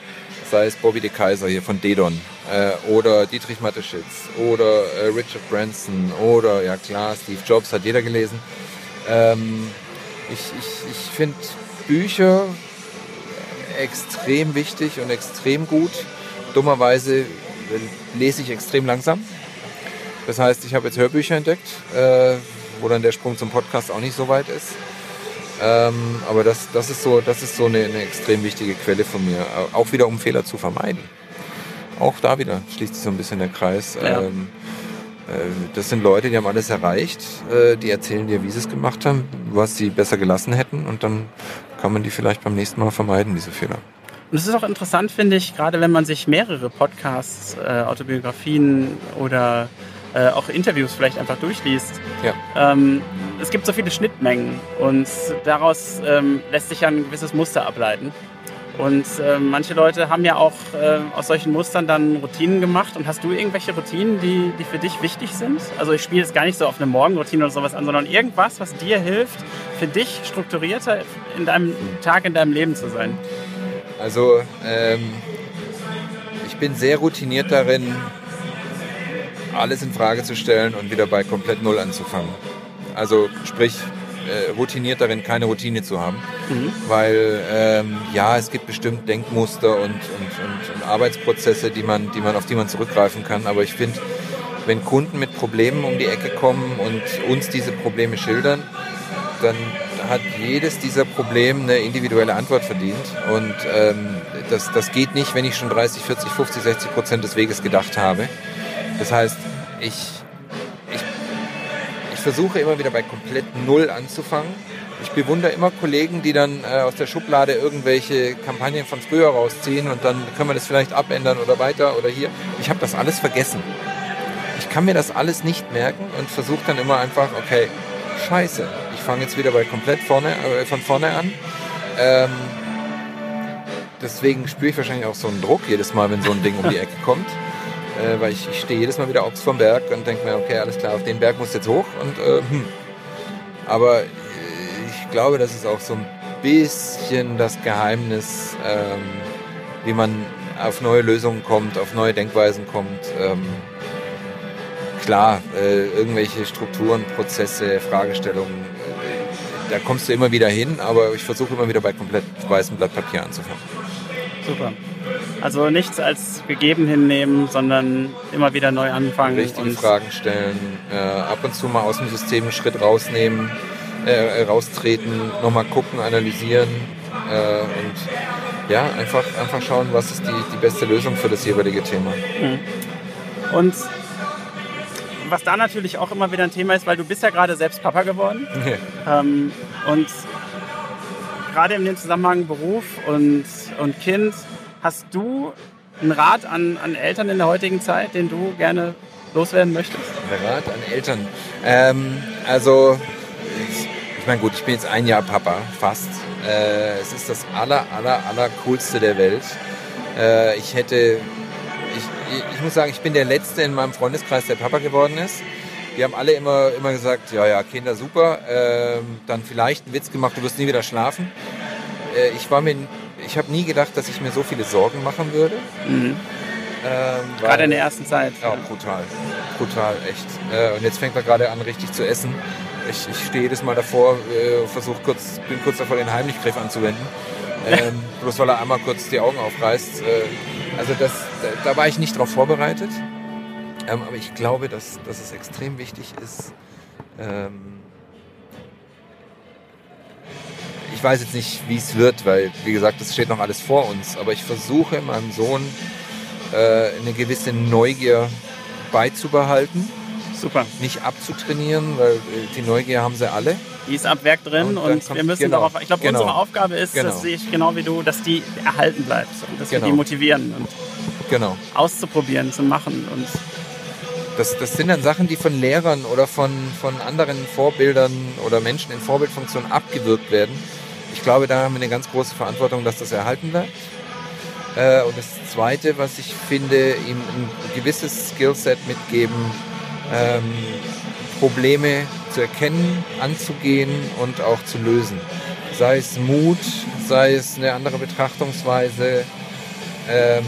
Speaker 2: sei es Bobby de Kaiser hier von Dedon äh, oder Dietrich Mateschitz oder äh, Richard Branson oder ja klar, Steve Jobs hat jeder gelesen. Ähm, ich ich, ich finde Bücher extrem wichtig und extrem gut. Dummerweise lese ich extrem langsam. Das heißt, ich habe jetzt Hörbücher entdeckt, äh, wo dann der Sprung zum Podcast auch nicht so weit ist. Ähm, aber das, das ist so, das ist so eine, eine, extrem wichtige Quelle von mir. Auch wieder, um Fehler zu vermeiden. Auch da wieder schließt sich so ein bisschen der Kreis. Ja. Ähm, äh, das sind Leute, die haben alles erreicht. Äh, die erzählen dir, wie sie es gemacht haben, was sie besser gelassen hätten. Und dann kann man die vielleicht beim nächsten Mal vermeiden, diese Fehler.
Speaker 1: Und es ist auch interessant, finde ich, gerade wenn man sich mehrere Podcasts, äh, Autobiografien oder äh, auch Interviews vielleicht einfach durchliest. Ja. Ähm, es gibt so viele Schnittmengen und daraus ähm, lässt sich ja ein gewisses Muster ableiten. Und äh, manche Leute haben ja auch äh, aus solchen Mustern dann Routinen gemacht. Und hast du irgendwelche Routinen, die, die für dich wichtig sind? Also ich spiele jetzt gar nicht so auf eine Morgenroutine oder sowas an, sondern irgendwas, was dir hilft, für dich strukturierter in deinem Tag, in deinem Leben zu sein.
Speaker 2: Also ähm, ich bin sehr routiniert darin, alles in Frage zu stellen und wieder bei komplett Null anzufangen. Also sprich, äh, routiniert darin, keine Routine zu haben. Mhm. Weil ähm, ja, es gibt bestimmt Denkmuster und, und, und, und, Arbeitsprozesse, die man, die man, auf die man zurückgreifen kann. Aber ich finde, wenn Kunden mit Problemen um die Ecke kommen und uns diese Probleme schildern, dann hat jedes dieser Probleme eine individuelle Antwort verdient. Und ähm, das, das geht nicht, wenn ich schon 30, 40, 50, 60 Prozent des Weges gedacht habe. Das heißt, ich, ich, ich versuche immer wieder bei komplett Null anzufangen. Ich bewundere immer Kollegen, die dann äh, aus der Schublade irgendwelche Kampagnen von früher rausziehen und dann können wir das vielleicht abändern oder weiter oder hier. Ich habe das alles vergessen. Ich kann mir das alles nicht merken und versuche dann immer einfach, okay, scheiße, ich fange jetzt wieder bei komplett vorne, äh, von vorne an. Ähm, deswegen spüre ich wahrscheinlich auch so einen Druck jedes Mal, wenn so ein Ding um die Ecke kommt äh, weil ich, ich stehe jedes Mal wieder aufs vom Berg und denke mir, okay, alles klar, auf den Berg muss jetzt hoch. Und, äh, hm. Aber äh, ich glaube, das ist auch so ein bisschen das Geheimnis, ähm, wie man auf neue Lösungen kommt, auf neue Denkweisen kommt. Ähm, klar, äh, irgendwelche Strukturen, Prozesse, Fragestellungen, äh, da kommst du immer wieder hin, aber ich versuche immer wieder bei komplett weißem Blatt Papier anzufangen.
Speaker 1: Super. Also nichts als gegeben hinnehmen, sondern immer wieder neu anfangen.
Speaker 2: Richtige Fragen stellen, äh, ab und zu mal aus dem System einen Schritt rausnehmen, äh, raustreten, nochmal gucken, analysieren äh, und ja, einfach, einfach schauen, was ist die, die beste Lösung für das jeweilige Thema. Mhm.
Speaker 1: Und was da natürlich auch immer wieder ein Thema ist, weil du bist ja gerade selbst Papa geworden. *laughs* Ja. Ähm, und gerade in dem Zusammenhang Beruf und, und Kind Hast du einen Rat an, an Eltern in der heutigen Zeit, den du gerne loswerden möchtest?
Speaker 2: Ein Rat an Eltern. Ähm, also, ich meine, gut, ich bin jetzt ein Jahr Papa, fast. Äh, es ist das aller, aller, aller coolste der Welt. Äh, ich hätte, ich, ich muss sagen, ich bin der Letzte in meinem Freundeskreis, der Papa geworden ist. Die haben alle immer, immer gesagt, ja, ja, Kinder super. Äh, dann vielleicht einen Witz gemacht, du wirst nie wieder schlafen. Äh, ich war mir ich habe nie gedacht, dass ich mir so viele Sorgen machen würde. Mhm.
Speaker 1: Ähm, gerade in der ersten Zeit.
Speaker 2: Ja, brutal. Brutal, echt. Äh, und jetzt fängt er gerade an, richtig zu essen. Ich, ich stehe jedes Mal davor, äh, versuche kurz, bin kurz davor, den Heimlichgriff anzuwenden. Ähm, bloß weil er einmal kurz die Augen aufreißt. Äh, also das, da, da, war ich nicht darauf vorbereitet. Ähm, aber ich glaube, dass, dass es extrem wichtig ist, ähm, ich weiß jetzt nicht, wie es wird, weil, wie gesagt, das steht noch alles vor uns. Aber ich versuche meinem Sohn äh, eine gewisse Neugier beizubehalten.
Speaker 1: Super.
Speaker 2: Nicht abzutrainieren, weil äh, die Neugier haben sie alle.
Speaker 1: Die ist ab Werk drin und, und wir müssen genau, darauf. Ich glaube, genau. unsere Aufgabe ist, genau. das sehe ich genau wie du, dass die erhalten bleibt und dass wir die genau. motivieren und
Speaker 2: genau.
Speaker 1: auszuprobieren, zu machen und
Speaker 2: das, das sind dann Sachen, die von Lehrern oder von, von anderen Vorbildern oder Menschen in Vorbildfunktion abgewirkt werden ich glaube, da haben wir eine ganz große Verantwortung, dass das erhalten bleibt. Äh, und das Zweite, was ich finde, ihm ein gewisses Skillset mitgeben, ähm, Probleme zu erkennen, anzugehen und auch zu lösen. Sei es Mut, sei es eine andere Betrachtungsweise, ähm,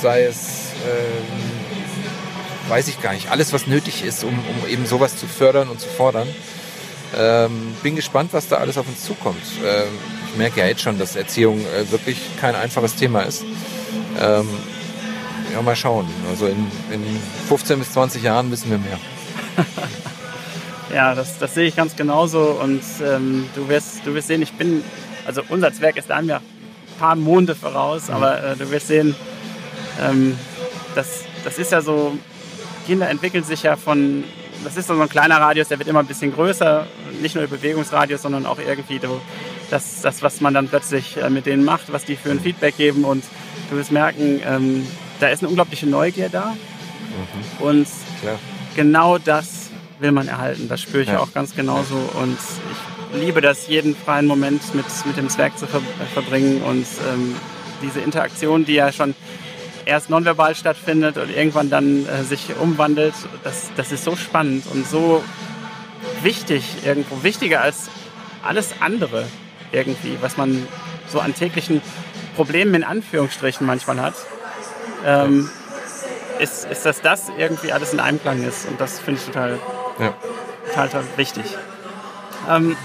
Speaker 2: sei es, ähm, weiß ich gar nicht, alles, was nötig ist, um, um eben sowas zu fördern und zu fordern. Ähm, bin gespannt, was da alles auf uns zukommt. Ähm, ich merke ja jetzt schon, dass Erziehung äh, wirklich kein einfaches Thema ist. Ähm, ja, mal schauen. Also in, in 15 bis 20 Jahren wissen wir mehr. *laughs*
Speaker 1: ja, das, das sehe ich ganz genauso. Und ähm, du, wirst, du wirst sehen, ich bin, also unser Zwerg ist da mir ein paar Monde voraus, mhm. aber äh, du wirst sehen, ähm, das, das ist ja so, Kinder entwickeln sich ja von, das ist so ein kleiner Radius, der wird immer ein bisschen größer, nicht nur der Bewegungsradius, sondern auch irgendwie das, das was man dann plötzlich äh, mit denen macht, was die für ein Feedback geben und du wirst merken, ähm, da ist eine unglaubliche Neugier da. Mhm. Und Klar. genau das will man erhalten. Das spüre ich ja. auch ganz genauso. Und ich liebe das, jeden freien Moment mit, mit dem Zwerg zu ver verbringen und ähm, diese Interaktion, die ja schon erst nonverbal stattfindet und irgendwann dann äh, sich umwandelt, das, das ist so spannend und so wichtig irgendwo, wichtiger als alles andere irgendwie, was man so an täglichen Problemen in Anführungsstrichen manchmal hat ähm, ist, ist, dass das irgendwie alles in Einklang ist. Und das finde ich total, ja. total, total wichtig. Ähm,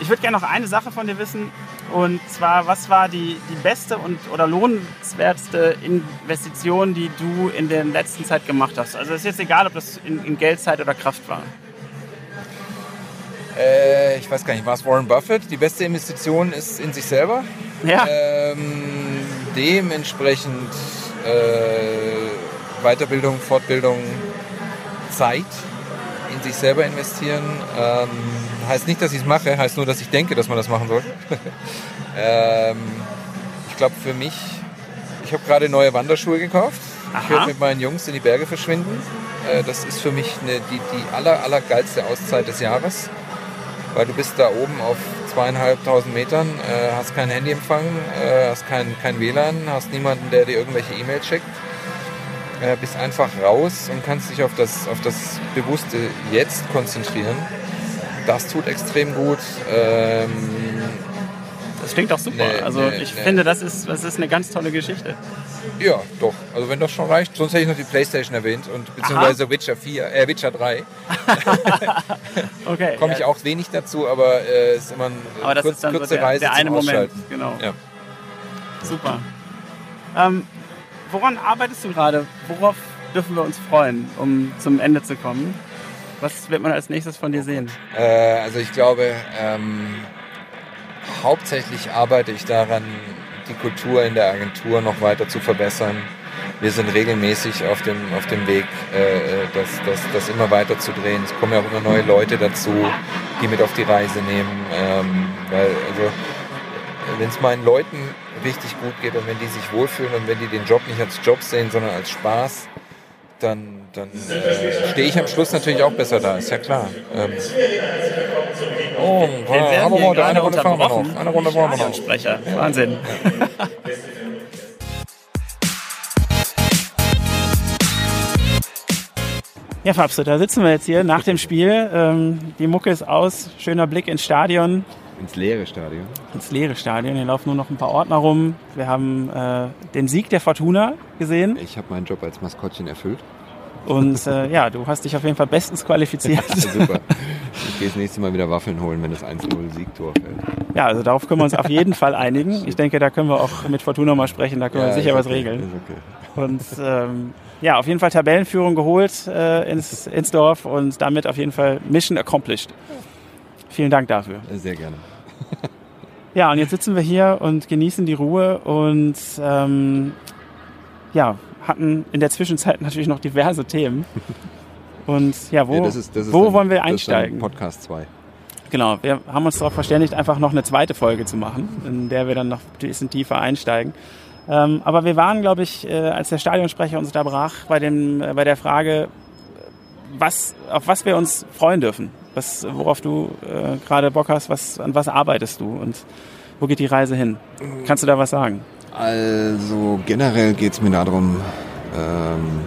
Speaker 1: ich würde gerne noch eine Sache von dir wissen. Und zwar, was war die, die beste und oder lohnenswerteste Investition, die du in der letzten Zeit gemacht hast? Also es ist jetzt egal, ob das in, in Geldzeit oder Kraft war.
Speaker 2: Äh, ich weiß gar nicht, war es Warren Buffett? Die beste Investition ist in sich selber.
Speaker 1: Ja.
Speaker 2: Ähm, dementsprechend äh, Weiterbildung, Fortbildung, Zeit in sich selber investieren. Ähm, heißt nicht, dass ich es mache, heißt nur, dass ich denke, dass man das machen soll. *laughs* ähm, ich glaube für mich, ich habe gerade neue Wanderschuhe gekauft. Aha. Ich werde mit meinen Jungs in die Berge verschwinden. Äh, das ist für mich eine, die, die aller, aller geilste Auszeit des Jahres, weil du bist da oben auf zweieinhalbtausend Metern, äh, hast keinen Handyempfang, äh, hast kein, kein WLAN, hast niemanden, der dir irgendwelche E-Mails schickt. Äh, bist einfach raus und kannst dich auf das, auf das bewusste Jetzt konzentrieren. Das tut extrem gut. Ähm,
Speaker 1: das klingt auch super. Nee, also nee, ich nee. finde, das ist, das ist eine ganz tolle Geschichte.
Speaker 2: Ja, doch. Also wenn das schon reicht. Sonst hätte ich noch die Playstation erwähnt und beziehungsweise Aha. Witcher 4, äh, Witcher 3. *laughs* okay. Komme ich ja. auch wenig dazu, aber äh, ist immer eine kurz, kurze so der, Reise
Speaker 1: der eine Moment. Genau. Ja. Super. Ähm, woran arbeitest du gerade? Worauf dürfen wir uns freuen, um zum Ende zu kommen? Was wird man als nächstes von dir sehen?
Speaker 2: Äh, also ich glaube, ähm, hauptsächlich arbeite ich daran, die Kultur in der Agentur noch weiter zu verbessern. Wir sind regelmäßig auf dem, auf dem Weg, äh, das, das, das immer weiter zu drehen. Es kommen ja auch immer neue Leute dazu, die mit auf die Reise nehmen. Ähm, weil, also, wenn es meinen Leuten richtig gut geht und wenn die sich wohlfühlen und wenn die den Job nicht als Job sehen, sondern als Spaß, dann, dann äh, stehe ich am Schluss natürlich auch besser da, ist ja klar. Ähm,
Speaker 1: oh, wir hier Runde, eine Runde fahren wir noch. Eine Runde fahren wir noch. Sprecher. Wahnsinn. Ja, Fabse, da sitzen wir jetzt hier nach dem Spiel. Ähm, die Mucke ist aus, schöner Blick ins Stadion.
Speaker 2: Ins leere Stadion.
Speaker 1: Ins leere Stadion. Hier laufen nur noch ein paar Ordner rum. Wir haben äh, den Sieg der Fortuna gesehen.
Speaker 2: Ich habe meinen Job als Maskottchen erfüllt.
Speaker 1: Und äh, ja, du hast dich auf jeden Fall bestens qualifiziert. *laughs* Super.
Speaker 2: Ich gehe das nächste Mal wieder Waffeln holen, wenn das 1-0 Siegtor fällt.
Speaker 1: Ja, also darauf können wir uns auf jeden Fall einigen. *laughs* Ich denke, da können wir auch mit Fortuna mal sprechen, da können ja, wir sicher was regeln. Okay. Und ähm, ja, auf jeden Fall Tabellenführung geholt äh, ins, ins Dorf und damit auf jeden Fall Mission accomplished. Vielen Dank dafür.
Speaker 2: Sehr gerne. *laughs*
Speaker 1: ja, und jetzt sitzen wir hier und genießen die Ruhe und ähm, ja, hatten in der Zwischenzeit natürlich noch diverse Themen. *laughs* Und ja, wo, ja, das ist, das ist wo dann, wollen wir einsteigen?
Speaker 2: Podcast 2.
Speaker 1: Genau, wir haben uns darauf verständigt, einfach noch eine zweite Folge zu machen, in der wir dann noch ein bisschen tiefer einsteigen. Ähm, aber wir waren, glaube ich, äh, als der Stadionsprecher uns da brach, bei, dem, äh, bei der Frage, was, auf was wir uns freuen dürfen. Was, worauf du äh, gerade Bock hast, was, an was arbeitest du und wo geht die Reise hin? Kannst du da was sagen?
Speaker 2: Also generell geht es mir darum, ähm,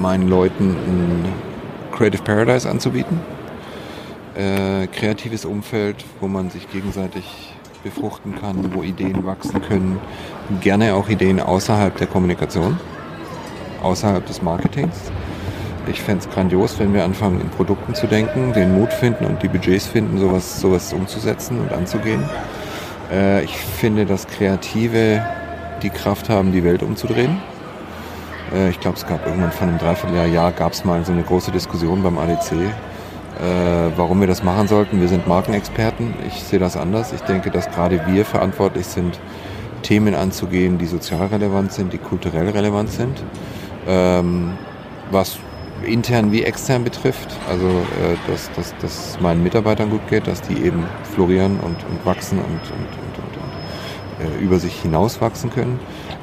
Speaker 2: meinen Leuten ein Creative Paradise anzubieten. äh, kreatives Umfeld, wo man sich gegenseitig befruchten kann, wo Ideen wachsen können. Gerne auch Ideen außerhalb der Kommunikation, außerhalb des Marketings. Ich fände es grandios, wenn wir anfangen, in Produkten zu denken, den Mut finden und die Budgets finden, sowas, sowas umzusetzen und anzugehen. Äh, ich finde, dass Kreative die Kraft haben, die Welt umzudrehen. Äh, ich glaube, es gab irgendwann vor einem Dreivierteljahr Jahr gab es mal so eine große Diskussion beim ADC, äh, warum wir das machen sollten. Wir sind Markenexperten. Ich sehe das anders. Ich denke, dass gerade wir verantwortlich sind, Themen anzugehen, die sozial relevant sind, die kulturell relevant sind. Ähm, was intern wie extern betrifft. Also, äh, dass, dass, dass es meinen Mitarbeitern gut geht, dass die eben florieren und, und wachsen und, und, und, und, und äh, über sich hinaus wachsen können.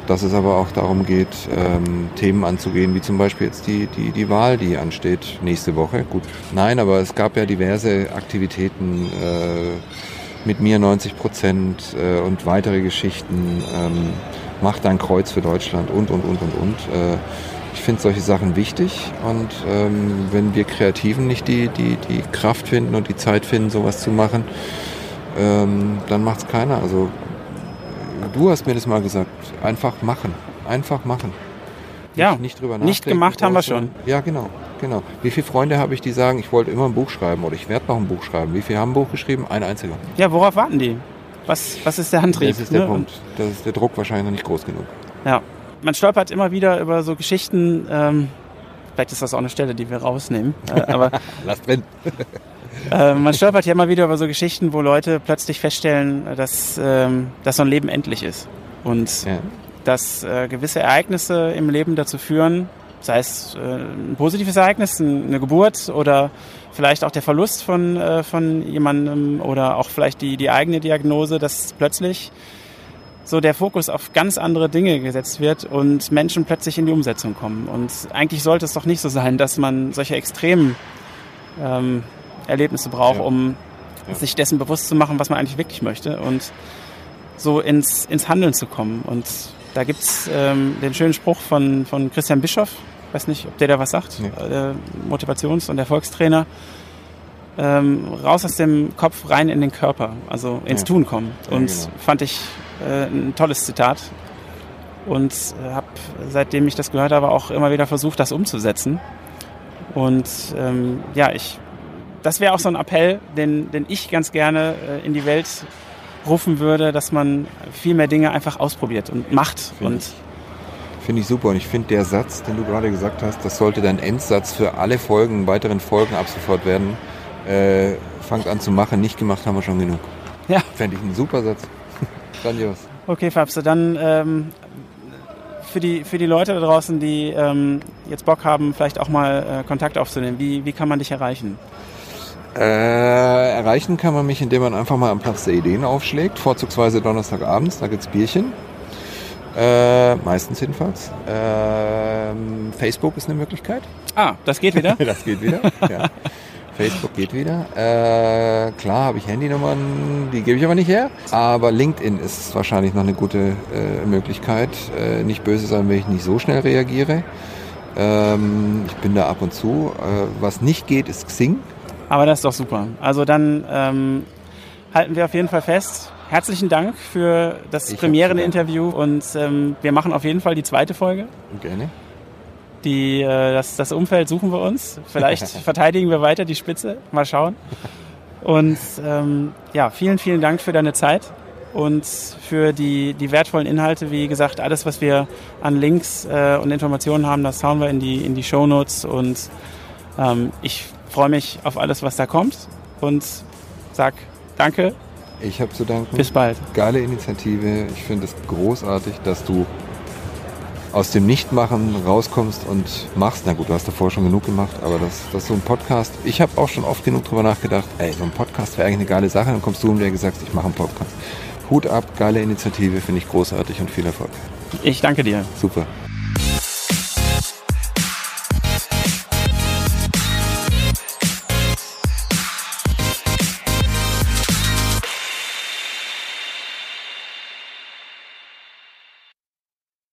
Speaker 2: Dass es aber auch darum geht, ähm, Themen anzugehen, wie zum Beispiel jetzt die, die, die Wahl, die ansteht nächste Woche. Gut, nein, aber es gab ja diverse Aktivitäten äh, mit mir 90 Prozent äh, und weitere Geschichten. Ähm, macht ein Kreuz für Deutschland und, und, und, und, und. Äh, ich finde solche Sachen wichtig und ähm, wenn wir Kreativen nicht die, die, die Kraft finden und die Zeit finden, sowas zu machen, ähm, dann macht es keiner. Also du hast mir das mal gesagt, einfach machen, einfach machen.
Speaker 1: Ja, nicht, nicht drüber nachdenken. Nicht gemacht haben wir schon.
Speaker 2: Ja, genau, genau. Wie viele Freunde habe ich, die sagen, ich wollte immer ein Buch schreiben oder ich werde noch ein Buch schreiben? Wie viele haben ein Buch geschrieben? Ein einziger.
Speaker 1: Ja, worauf warten die? Was, was ist der Antrieb?
Speaker 2: Das ist der ne? Punkt. Das ist der Druck wahrscheinlich noch nicht groß genug.
Speaker 1: Ja, man stolpert immer wieder über so Geschichten. Ähm, vielleicht ist das auch eine Stelle, die wir rausnehmen. Äh, aber *laughs*
Speaker 2: Lass drin. *laughs*
Speaker 1: äh, man stolpert ja immer wieder über so Geschichten, wo Leute plötzlich feststellen, dass, ähm, dass so ein Leben endlich ist. Und ja. dass äh, gewisse Ereignisse im Leben dazu führen, sei es äh, ein positives Ereignis, eine Geburt oder vielleicht auch der Verlust von, äh, von jemandem oder auch vielleicht die, die eigene Diagnose, dass plötzlich so der Fokus auf ganz andere Dinge gesetzt wird und Menschen plötzlich in die Umsetzung kommen. Und eigentlich sollte es doch nicht so sein, dass man solche extremen ähm, Erlebnisse braucht, ja. um ja. sich dessen bewusst zu machen, was man eigentlich wirklich möchte und so ins, ins Handeln zu kommen. Und da gibt's ähm, den schönen Spruch von, von Christian Bischoff, weiß nicht, ob der da was sagt, nee. der Motivations- und Erfolgstrainer. Ähm, raus aus dem Kopf, rein in den Körper, also ins ja. Tun kommen. Und genau. fand ich äh, ein tolles Zitat. Und äh, habe, seitdem ich das gehört habe, auch immer wieder versucht, das umzusetzen. Und ähm, ja, ich, das wäre auch so ein Appell, den, den ich ganz gerne äh, in die Welt rufen würde, dass man viel mehr Dinge einfach ausprobiert und macht.
Speaker 2: Find und Finde ich super. Und ich finde, der Satz, den du gerade gesagt hast, das sollte dein Endsatz für alle Folgen, weiteren Folgen ab sofort werden. Äh, fangt an zu machen, nicht gemacht haben wir schon genug. Ja. Fände ich einen super Satz. Grandios.
Speaker 1: Okay, Fabse, dann ähm, für, die, für die Leute da draußen, die ähm, jetzt Bock haben, vielleicht auch mal äh, Kontakt aufzunehmen, wie, wie kann man dich erreichen?
Speaker 2: Äh, erreichen kann man mich, indem man einfach mal am Platz der Ideen aufschlägt, vorzugsweise Donnerstagabends, da gibt es Bierchen. Äh, meistens jedenfalls. Äh, Facebook ist eine Möglichkeit.
Speaker 1: Ah, das geht wieder? *laughs*
Speaker 2: das geht wieder, ja. *laughs* Facebook geht wieder. Äh, klar habe ich Handynummern, die gebe ich aber nicht her. Aber LinkedIn ist wahrscheinlich noch eine gute äh, Möglichkeit. Äh, nicht böse sein, wenn ich nicht so schnell reagiere. Ähm, ich bin da ab und zu. Äh, was nicht geht, ist Xing.
Speaker 1: Aber das ist doch super. Also dann ähm, halten wir auf jeden Fall fest. Herzlichen Dank für das Premieren-Interview und ähm, wir machen auf jeden Fall die zweite Folge.
Speaker 2: Gerne.
Speaker 1: Die, äh, das, das Umfeld suchen wir uns. Vielleicht *laughs* verteidigen wir weiter die Spitze. Mal schauen. Und ähm, ja, vielen, vielen Dank für deine Zeit und für die, die wertvollen Inhalte. Wie gesagt, alles, was wir an Links äh, und Informationen haben, das hauen wir in die, in die Show Notes. Und ähm, ich freue mich auf alles, was da kommt. Und sag danke.
Speaker 2: Ich habe zu danken.
Speaker 1: Bis bald.
Speaker 2: Geile Initiative. Ich finde es großartig, dass du aus dem Nichtmachen rauskommst und machst. Na gut, du hast davor schon genug gemacht, aber das, das ist so ein Podcast. Ich habe auch schon oft genug drüber nachgedacht, ey, so ein Podcast wäre eigentlich eine geile Sache. Dann kommst du und dir gesagt, ich mache einen Podcast. Hut ab, geile Initiative, finde ich großartig und viel Erfolg.
Speaker 1: Ich danke dir.
Speaker 2: Super.